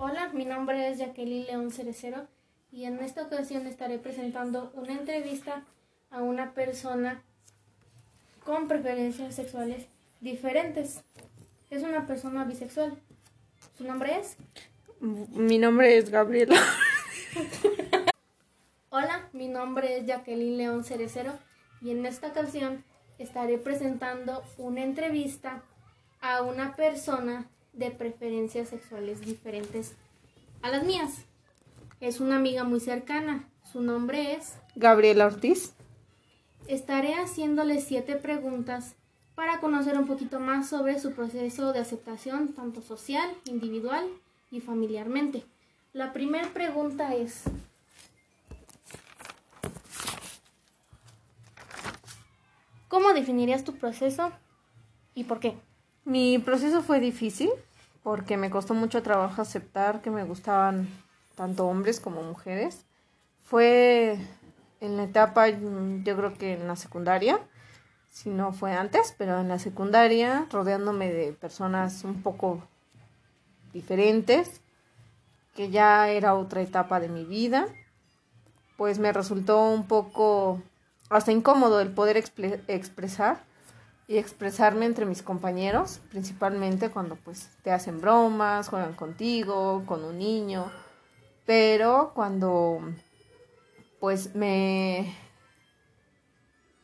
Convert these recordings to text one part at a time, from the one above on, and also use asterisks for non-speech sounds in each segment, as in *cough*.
Hola, mi nombre es Jacqueline León Cerecero y en esta ocasión estaré presentando una entrevista a una persona con preferencias sexuales diferentes. Es una persona bisexual. ¿Su nombre es? Mi nombre es Gabriela. *laughs* Hola, mi nombre es Jacqueline León Cerecero y en esta ocasión estaré presentando una entrevista a una persona de preferencias sexuales diferentes a las mías. Es una amiga muy cercana. Su nombre es Gabriela Ortiz. Estaré haciéndole siete preguntas para conocer un poquito más sobre su proceso de aceptación, tanto social, individual y familiarmente. La primera pregunta es, ¿cómo definirías tu proceso y por qué? Mi proceso fue difícil porque me costó mucho trabajo aceptar que me gustaban tanto hombres como mujeres. Fue en la etapa, yo creo que en la secundaria, si no fue antes, pero en la secundaria, rodeándome de personas un poco diferentes, que ya era otra etapa de mi vida, pues me resultó un poco hasta incómodo el poder expresar y expresarme entre mis compañeros, principalmente cuando pues te hacen bromas, juegan contigo, con un niño, pero cuando pues me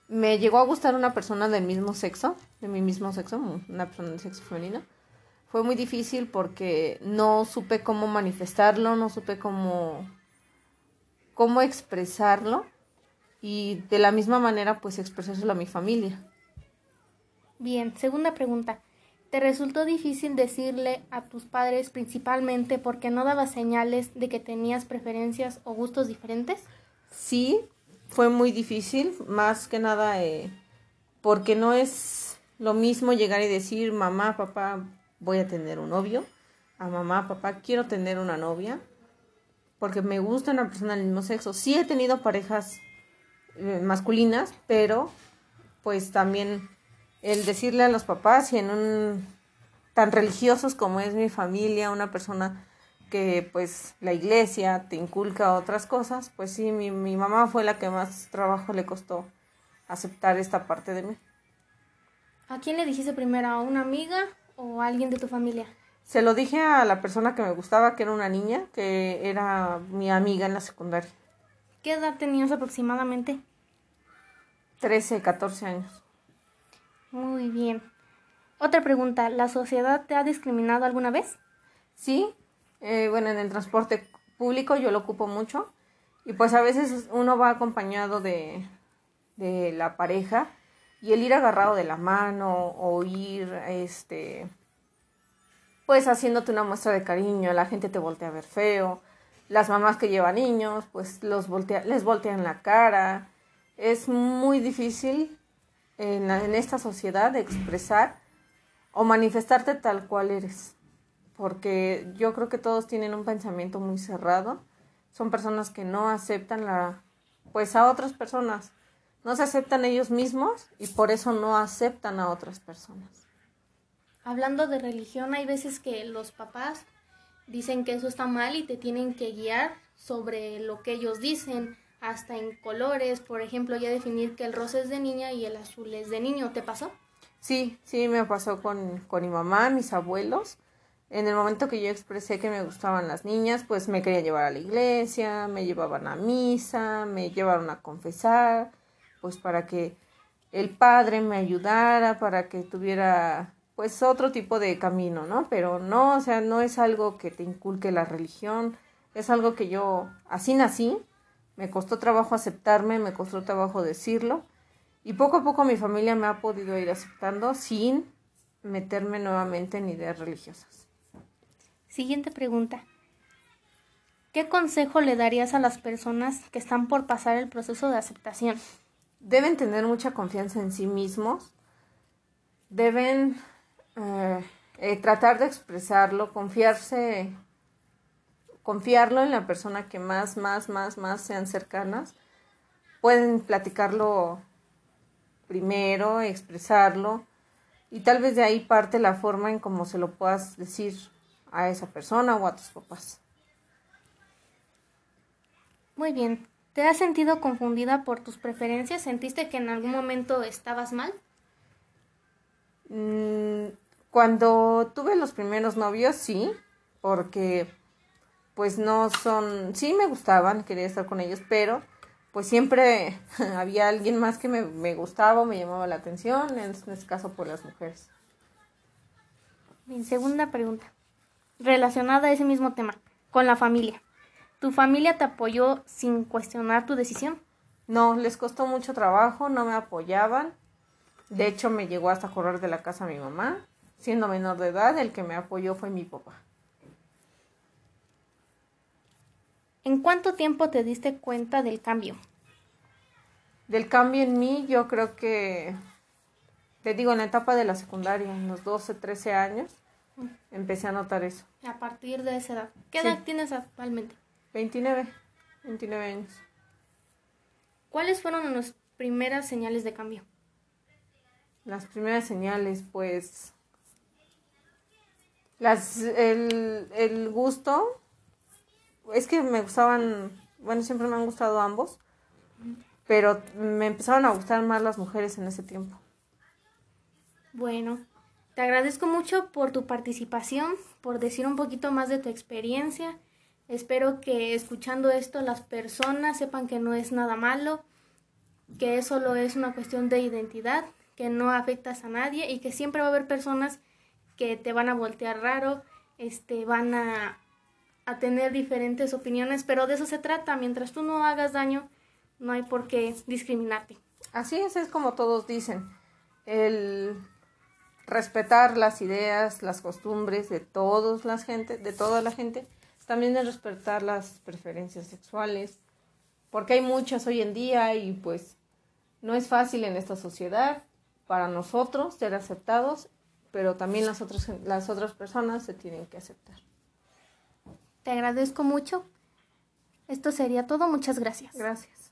me llegó a gustar una persona del mismo sexo, de mi mismo sexo, una persona del sexo femenino, fue muy difícil porque no supe cómo manifestarlo, no supe cómo cómo expresarlo y de la misma manera pues expresárselo a mi familia. Bien, segunda pregunta. ¿Te resultó difícil decirle a tus padres principalmente porque no dabas señales de que tenías preferencias o gustos diferentes? Sí, fue muy difícil, más que nada eh, porque no es lo mismo llegar y decir, mamá, papá, voy a tener un novio, a mamá, papá, quiero tener una novia, porque me gusta una persona del mismo sexo. Sí he tenido parejas eh, masculinas, pero pues también el decirle a los papás y en un tan religiosos como es mi familia, una persona que pues la iglesia te inculca otras cosas, pues sí, mi, mi mamá fue la que más trabajo le costó aceptar esta parte de mí. ¿A quién le dijiste primero? ¿A una amiga o a alguien de tu familia? Se lo dije a la persona que me gustaba, que era una niña, que era mi amiga en la secundaria. ¿Qué edad tenías aproximadamente? 13, 14 años. Muy bien. Otra pregunta, ¿la sociedad te ha discriminado alguna vez? Sí, eh, bueno, en el transporte público yo lo ocupo mucho y pues a veces uno va acompañado de, de la pareja y el ir agarrado de la mano o ir, este, pues haciéndote una muestra de cariño, la gente te voltea a ver feo, las mamás que llevan niños, pues los voltea, les voltean la cara, es muy difícil en, en esta sociedad de expresar o manifestarte tal cual eres. Porque yo creo que todos tienen un pensamiento muy cerrado. Son personas que no aceptan la, pues a otras personas. No se aceptan ellos mismos y por eso no aceptan a otras personas. Hablando de religión, hay veces que los papás dicen que eso está mal y te tienen que guiar sobre lo que ellos dicen hasta en colores, por ejemplo, ya definir que el rosa es de niña y el azul es de niño. ¿Te pasó? Sí, sí, me pasó con, con mi mamá, mis abuelos. En el momento que yo expresé que me gustaban las niñas, pues me querían llevar a la iglesia, me llevaban a misa, me llevaron a confesar, pues para que el padre me ayudara, para que tuviera pues otro tipo de camino, ¿no? Pero no, o sea, no es algo que te inculque la religión, es algo que yo así nací, me costó trabajo aceptarme, me costó trabajo decirlo. Y poco a poco mi familia me ha podido ir aceptando sin meterme nuevamente en ideas religiosas. Siguiente pregunta. ¿Qué consejo le darías a las personas que están por pasar el proceso de aceptación? Deben tener mucha confianza en sí mismos, deben eh, eh, tratar de expresarlo, confiarse confiarlo en la persona que más, más, más, más sean cercanas. Pueden platicarlo primero, expresarlo y tal vez de ahí parte la forma en cómo se lo puedas decir a esa persona o a tus papás. Muy bien. ¿Te has sentido confundida por tus preferencias? ¿Sentiste que en algún momento estabas mal? Mm, cuando tuve los primeros novios, sí, porque pues no son, sí me gustaban, quería estar con ellos, pero pues siempre *laughs* había alguien más que me, me gustaba o me llamaba la atención, en este caso por las mujeres. Mi segunda pregunta, relacionada a ese mismo tema, con la familia. ¿Tu familia te apoyó sin cuestionar tu decisión? No, les costó mucho trabajo, no me apoyaban. De hecho, me llegó hasta correr de la casa mi mamá. Siendo menor de edad, el que me apoyó fue mi papá. ¿En cuánto tiempo te diste cuenta del cambio? Del cambio en mí, yo creo que, te digo, en la etapa de la secundaria, en los 12, 13 años, empecé a notar eso. A partir de esa edad. ¿Qué edad tienes actualmente? 29, 29 años. ¿Cuáles fueron las primeras señales de cambio? Las primeras señales, pues, las, el, el gusto, es que me gustaban, bueno, siempre me han gustado ambos, pero me empezaron a gustar más las mujeres en ese tiempo. Bueno, te agradezco mucho por tu participación, por decir un poquito más de tu experiencia Espero que escuchando esto las personas sepan que no es nada malo, que solo es una cuestión de identidad, que no afectas a nadie y que siempre va a haber personas que te van a voltear raro, este, van a, a tener diferentes opiniones, pero de eso se trata. Mientras tú no hagas daño, no hay por qué discriminarte. Así es, es como todos dicen, el respetar las ideas, las costumbres de todos las gente, de toda la gente también de respetar las preferencias sexuales, porque hay muchas hoy en día y pues no es fácil en esta sociedad para nosotros ser aceptados, pero también las otras, las otras personas se tienen que aceptar. Te agradezco mucho. Esto sería todo. Muchas gracias. Gracias.